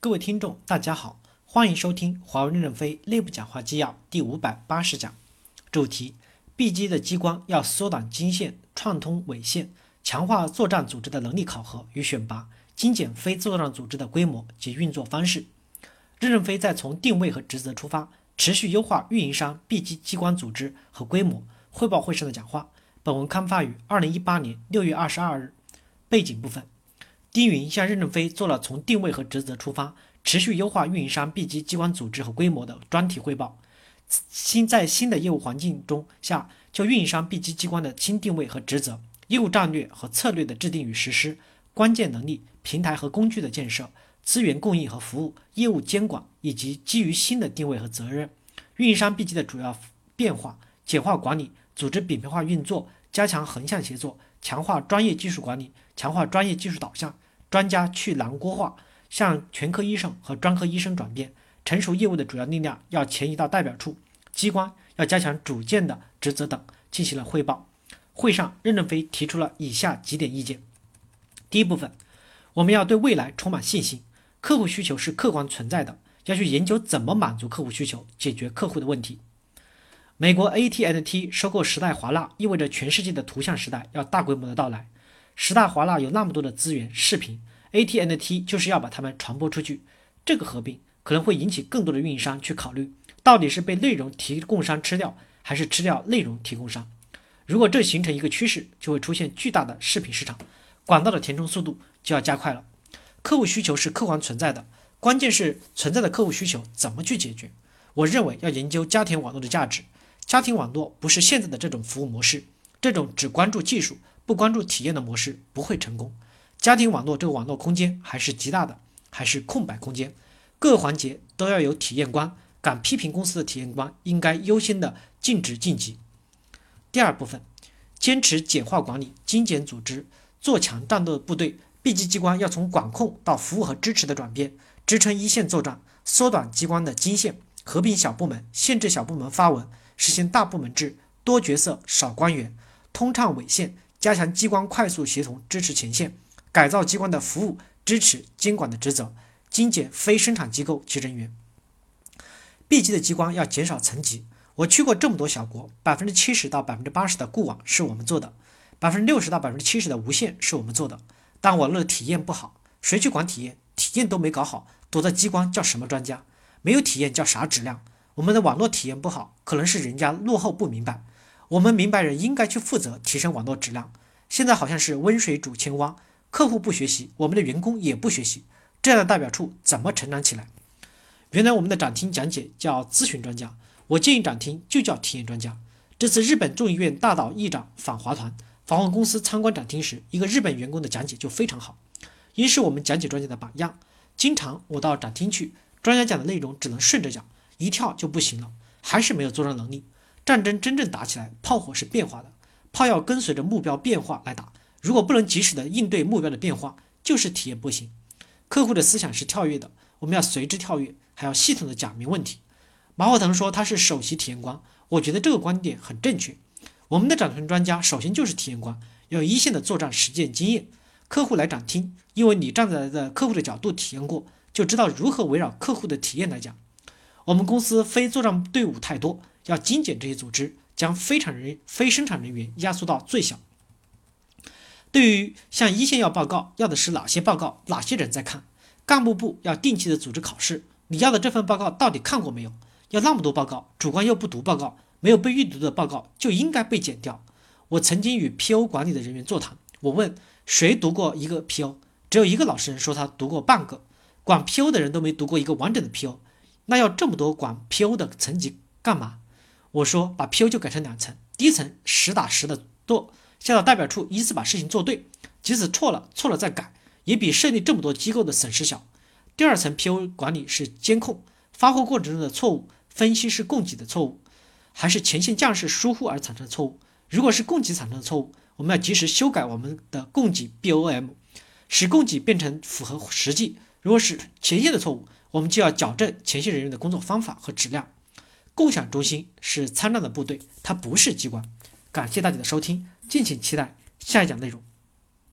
各位听众，大家好，欢迎收听华为任正非内部讲话纪要第五百八十讲，主题：B 级的机关要缩短经线、串通纬线，强化作战组织的能力考核与选拔，精简非作战组织的规模及运作方式。任正非在从定位和职责出发，持续优化运营商 B 级机关组织和规模汇报会上的讲话。本文刊发于二零一八年六月二十二日。背景部分。丁云向任正非做了从定位和职责出发，持续优化运营商 B 级机关组织和规模的专题汇报。新在新的业务环境中下，就运营商 B 级机关的新定位和职责、业务战略和策略的制定与实施、关键能力、平台和工具的建设、资源供应和服务、业务监管，以及基于新的定位和责任，运营商 B 级的主要变化、简化管理、组织扁平化运作、加强横向协作、强化专业技术管理。强化专业技术导向，专家去囊锅化，向全科医生和专科医生转变。成熟业务的主要力量要前移到代表处，机关要加强主建的职责等，进行了汇报。会上，任正非提出了以下几点意见：第一部分，我们要对未来充满信心，客户需求是客观存在的，要去研究怎么满足客户需求，解决客户的问题。美国 AT&T 收购时代华纳，意味着全世界的图像时代要大规模的到来。十大华纳有那么多的资源，视频，AT&T 就是要把它们传播出去。这个合并可能会引起更多的运营商去考虑，到底是被内容提供商吃掉，还是吃掉内容提供商。如果这形成一个趋势，就会出现巨大的视频市场，管道的填充速度就要加快了。客户需求是客观存在的，关键是存在的客户需求怎么去解决。我认为要研究家庭网络的价值。家庭网络不是现在的这种服务模式，这种只关注技术。不关注体验的模式不会成功。家庭网络这个网络空间还是极大的，还是空白空间。各个环节都要有体验官，敢批评公司的体验官应该优先的禁止晋级。第二部分，坚持简化管理、精简组织，做强战斗部队。B 级机关要从管控到服务和支持的转变，支撑一线作战，缩短机关的经线，合并小部门，限制小部门发文，实现大部门制，多角色少官员，通畅纬线。加强机关快速协同支持前线，改造机关的服务支持监管的职责，精简非生产机构及人员。B 级的机关要减少层级。我去过这么多小国，百分之七十到百分之八十的固网是我们做的，百分之六十到百分之七十的无线是我们做的。但网络体验不好，谁去管体验？体验都没搞好，躲在机关叫什么专家？没有体验叫啥质量？我们的网络体验不好，可能是人家落后不明白。我们明白人应该去负责提升网络质量，现在好像是温水煮青蛙，客户不学习，我们的员工也不学习，这样的代表处怎么成长起来？原来我们的展厅讲解叫咨询专家，我建议展厅就叫体验专家。这次日本众议院大岛议长访华团访问公司参观展厅时，一个日本员工的讲解就非常好，因是我们讲解专家的榜样。经常我到展厅去，专家讲的内容只能顺着讲，一跳就不行了，还是没有作战能力。战争真正打起来，炮火是变化的，炮要跟随着目标变化来打。如果不能及时的应对目标的变化，就是体验不行。客户的思想是跳跃的，我们要随之跳跃，还要系统的讲明问题。马化腾说他是首席体验官，我觉得这个观点很正确。我们的展厅专家首先就是体验官，要有一线的作战实践经验。客户来展厅，因为你站在的客户的角度体验过，就知道如何围绕客户的体验来讲。我们公司非作战队伍太多。要精简这些组织，将非产人、非生产人员压缩到最小。对于向一线要报告，要的是哪些报告？哪些人在看？干部部要定期的组织考试。你要的这份报告到底看过没有？要那么多报告，主观又不读报告，没有被预读的报告就应该被剪掉。我曾经与 PO 管理的人员座谈，我问谁读过一个 PO，只有一个老实人说他读过半个。管 PO 的人都没读过一个完整的 PO，那要这么多管 PO 的层级干嘛？我说把 PO 就改成两层，第一层实打实的做，下到代表处依次把事情做对，即使错了错了再改，也比设立这么多机构的损失小。第二层 PO 管理是监控发货过程中的错误，分析是供给的错误，还是前线将士疏忽而产生的错误？如果是供给产生的错误，我们要及时修改我们的供给 BOM，使供给变成符合实际。如果是前线的错误，我们就要矫正前线人员的工作方法和质量。共享中心是参战的部队，它不是机关。感谢大家的收听，敬请期待下一讲内容。